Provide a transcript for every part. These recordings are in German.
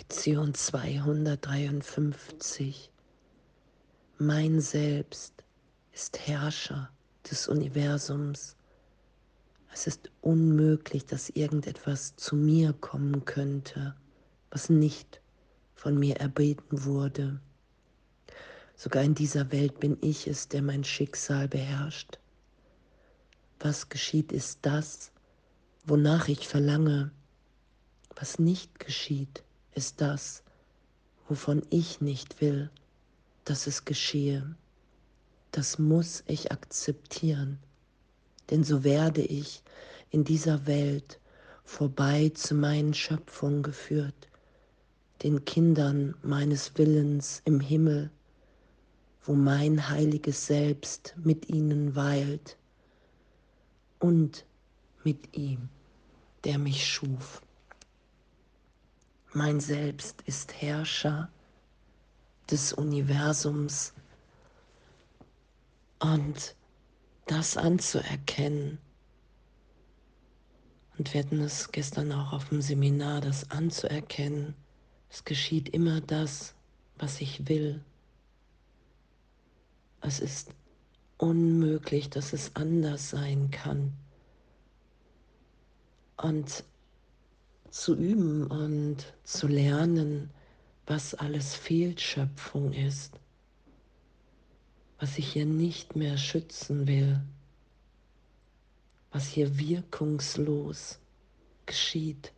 Lektion 253. Mein Selbst ist Herrscher des Universums. Es ist unmöglich, dass irgendetwas zu mir kommen könnte, was nicht von mir erbeten wurde. Sogar in dieser Welt bin ich es, der mein Schicksal beherrscht. Was geschieht, ist das, wonach ich verlange. Was nicht geschieht, ist das, wovon ich nicht will, dass es geschehe. Das muss ich akzeptieren, denn so werde ich in dieser Welt vorbei zu meinen Schöpfungen geführt, den Kindern meines Willens im Himmel, wo mein heiliges Selbst mit ihnen weilt und mit ihm, der mich schuf. Mein Selbst ist Herrscher des Universums und das anzuerkennen. Und wir hatten es gestern auch auf dem Seminar, das anzuerkennen. Es geschieht immer das, was ich will. Es ist unmöglich, dass es anders sein kann. Und zu üben und zu lernen, was alles Fehlschöpfung ist, was ich hier nicht mehr schützen will, was hier wirkungslos geschieht,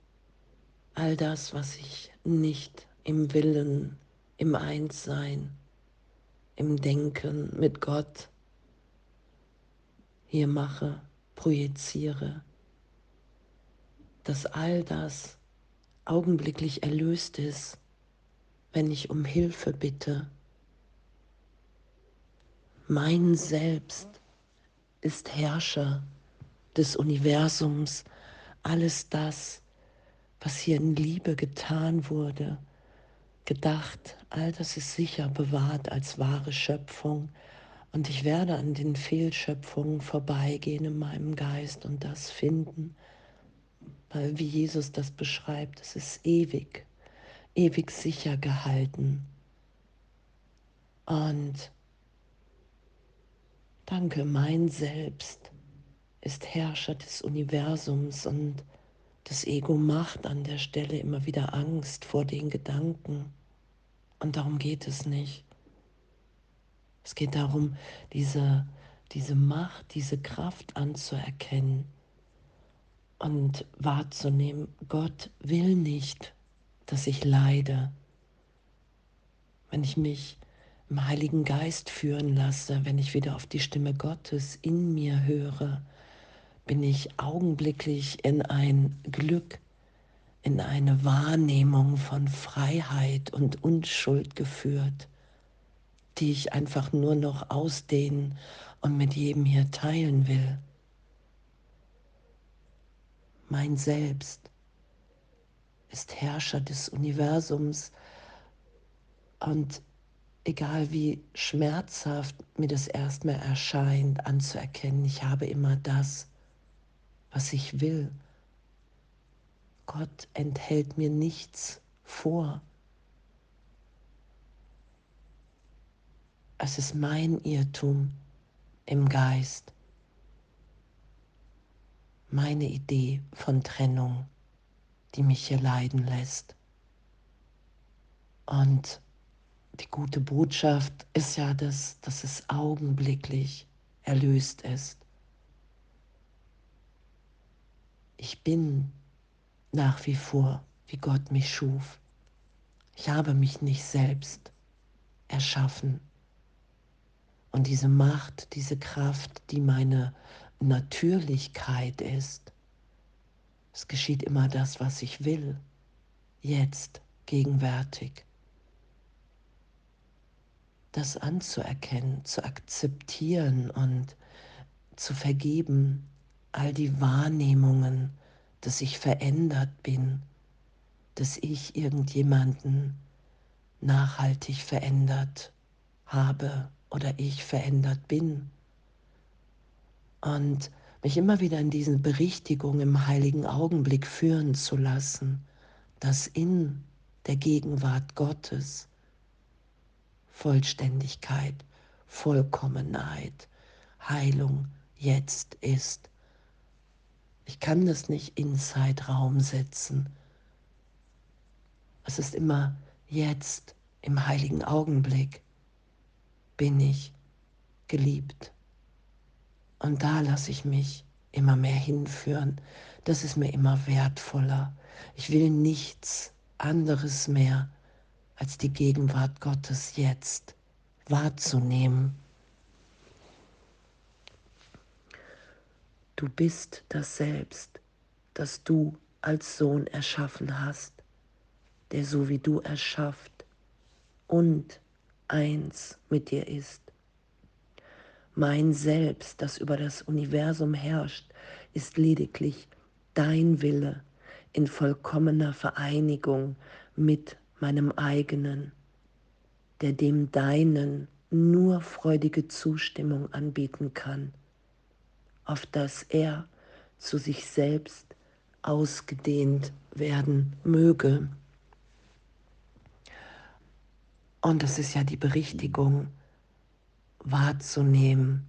all das, was ich nicht im Willen, im Einssein, im Denken mit Gott hier mache, projiziere dass all das augenblicklich erlöst ist, wenn ich um Hilfe bitte. Mein Selbst ist Herrscher des Universums, alles das, was hier in Liebe getan wurde, gedacht, all das ist sicher bewahrt als wahre Schöpfung. Und ich werde an den Fehlschöpfungen vorbeigehen in meinem Geist und das finden, wie Jesus das beschreibt, es ist ewig, ewig sicher gehalten. Und danke, mein Selbst ist Herrscher des Universums und das Ego macht an der Stelle immer wieder Angst vor den Gedanken. Und darum geht es nicht. Es geht darum, diese, diese Macht, diese Kraft anzuerkennen und wahrzunehmen, Gott will nicht, dass ich leide. Wenn ich mich im Heiligen Geist führen lasse, wenn ich wieder auf die Stimme Gottes in mir höre, bin ich augenblicklich in ein Glück, in eine Wahrnehmung von Freiheit und Unschuld geführt, die ich einfach nur noch ausdehnen und mit jedem hier teilen will mein Selbst ist Herrscher des Universums und egal wie schmerzhaft mir das erstmal erscheint, anzuerkennen, ich habe immer das, was ich will. Gott enthält mir nichts vor. Es ist mein Irrtum im Geist meine Idee von Trennung, die mich hier leiden lässt. Und die gute Botschaft ist ja, dass, dass es augenblicklich erlöst ist. Ich bin nach wie vor, wie Gott mich schuf. Ich habe mich nicht selbst erschaffen. Und diese Macht, diese Kraft, die meine Natürlichkeit ist. Es geschieht immer das, was ich will, jetzt, gegenwärtig. Das anzuerkennen, zu akzeptieren und zu vergeben, all die Wahrnehmungen, dass ich verändert bin, dass ich irgendjemanden nachhaltig verändert habe oder ich verändert bin und mich immer wieder in diesen Berichtigungen im heiligen Augenblick führen zu lassen, dass in der Gegenwart Gottes, Vollständigkeit, Vollkommenheit, Heilung jetzt ist. Ich kann das nicht in Zeitraum setzen. Es ist immer jetzt, im heiligen Augenblick, bin ich geliebt. Und da lasse ich mich immer mehr hinführen. Das ist mir immer wertvoller. Ich will nichts anderes mehr als die Gegenwart Gottes jetzt wahrzunehmen. Du bist das Selbst, das du als Sohn erschaffen hast, der so wie du erschafft und eins mit dir ist. Mein Selbst, das über das Universum herrscht, ist lediglich dein Wille in vollkommener Vereinigung mit meinem eigenen, der dem deinen nur freudige Zustimmung anbieten kann, auf dass er zu sich selbst ausgedehnt werden möge. Und es ist ja die Berichtigung wahrzunehmen,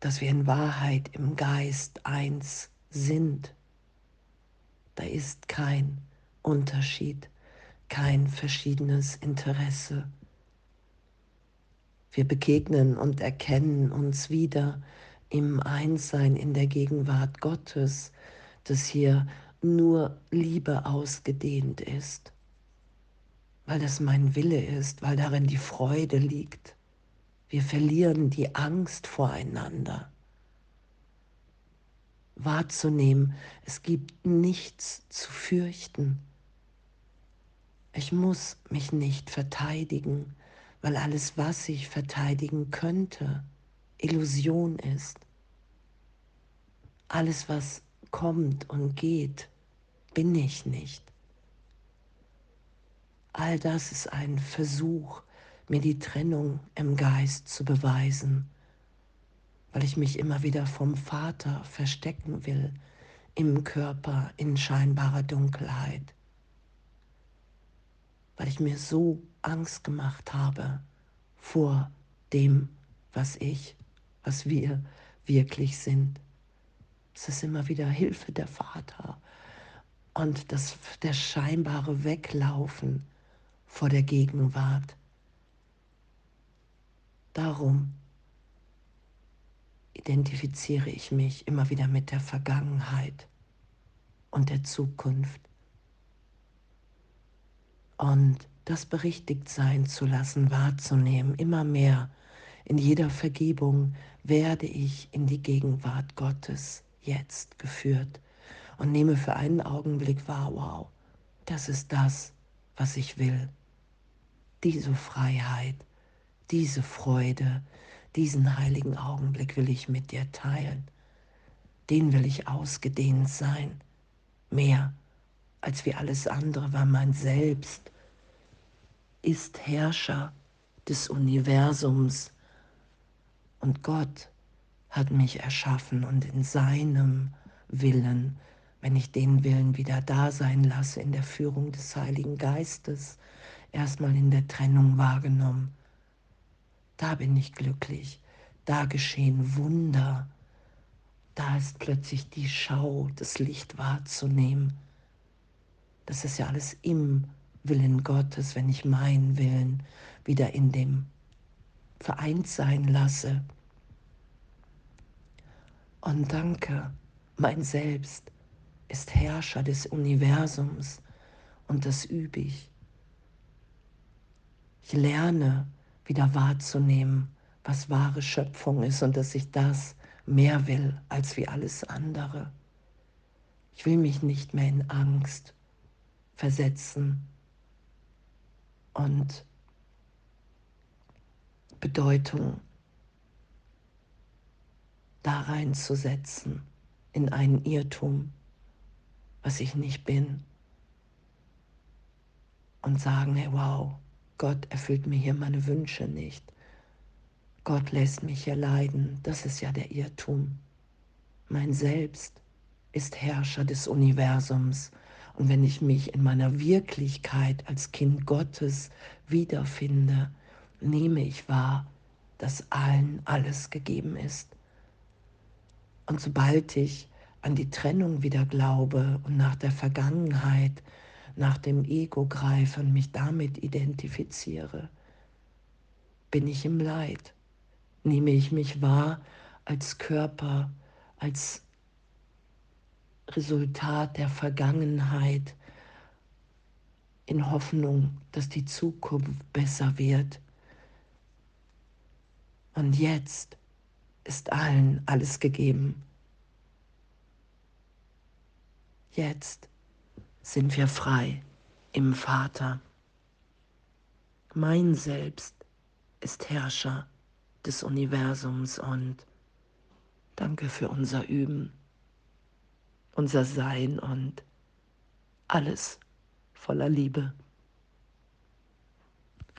dass wir in Wahrheit im Geist eins sind. Da ist kein Unterschied, kein verschiedenes Interesse. Wir begegnen und erkennen uns wieder im Einssein in der Gegenwart Gottes, dass hier nur Liebe ausgedehnt ist weil das mein Wille ist, weil darin die Freude liegt. Wir verlieren die Angst voreinander. Wahrzunehmen, es gibt nichts zu fürchten. Ich muss mich nicht verteidigen, weil alles, was ich verteidigen könnte, Illusion ist. Alles, was kommt und geht, bin ich nicht. All das ist ein Versuch, mir die Trennung im Geist zu beweisen, weil ich mich immer wieder vom Vater verstecken will im Körper in scheinbarer Dunkelheit, weil ich mir so Angst gemacht habe vor dem, was ich, was wir wirklich sind. Es ist immer wieder Hilfe der Vater und das, der scheinbare Weglaufen vor der Gegenwart. Darum identifiziere ich mich immer wieder mit der Vergangenheit und der Zukunft. Und das berichtigt sein zu lassen, wahrzunehmen, immer mehr. In jeder Vergebung werde ich in die Gegenwart Gottes jetzt geführt und nehme für einen Augenblick wahr, wow, das ist das, was ich will diese Freiheit, diese Freude, diesen heiligen Augenblick will ich mit dir teilen. Den will ich ausgedehnt sein, mehr als wie alles andere, weil mein Selbst ist Herrscher des Universums und Gott hat mich erschaffen und in seinem Willen, wenn ich den Willen wieder da sein lasse in der Führung des Heiligen Geistes, erstmal in der Trennung wahrgenommen. Da bin ich glücklich, da geschehen Wunder, da ist plötzlich die Schau, das Licht wahrzunehmen. Das ist ja alles im Willen Gottes, wenn ich meinen Willen wieder in dem vereint sein lasse. Und danke, mein Selbst ist Herrscher des Universums und das übe ich. Ich lerne wieder wahrzunehmen, was wahre Schöpfung ist und dass ich das mehr will als wie alles andere. Ich will mich nicht mehr in Angst versetzen und Bedeutung da reinzusetzen in einen Irrtum, was ich nicht bin und sagen, hey wow, Gott erfüllt mir hier meine Wünsche nicht. Gott lässt mich hier leiden. Das ist ja der Irrtum. Mein Selbst ist Herrscher des Universums Und wenn ich mich in meiner Wirklichkeit als Kind Gottes wiederfinde, nehme ich wahr, dass allen alles gegeben ist. Und sobald ich an die Trennung wieder glaube und nach der Vergangenheit, nach dem Ego greife und mich damit identifiziere, bin ich im Leid. Nehme ich mich wahr als Körper, als Resultat der Vergangenheit, in Hoffnung, dass die Zukunft besser wird. Und jetzt ist allen alles gegeben. Jetzt sind wir frei im Vater. Mein Selbst ist Herrscher des Universums und danke für unser Üben, unser Sein und alles voller Liebe.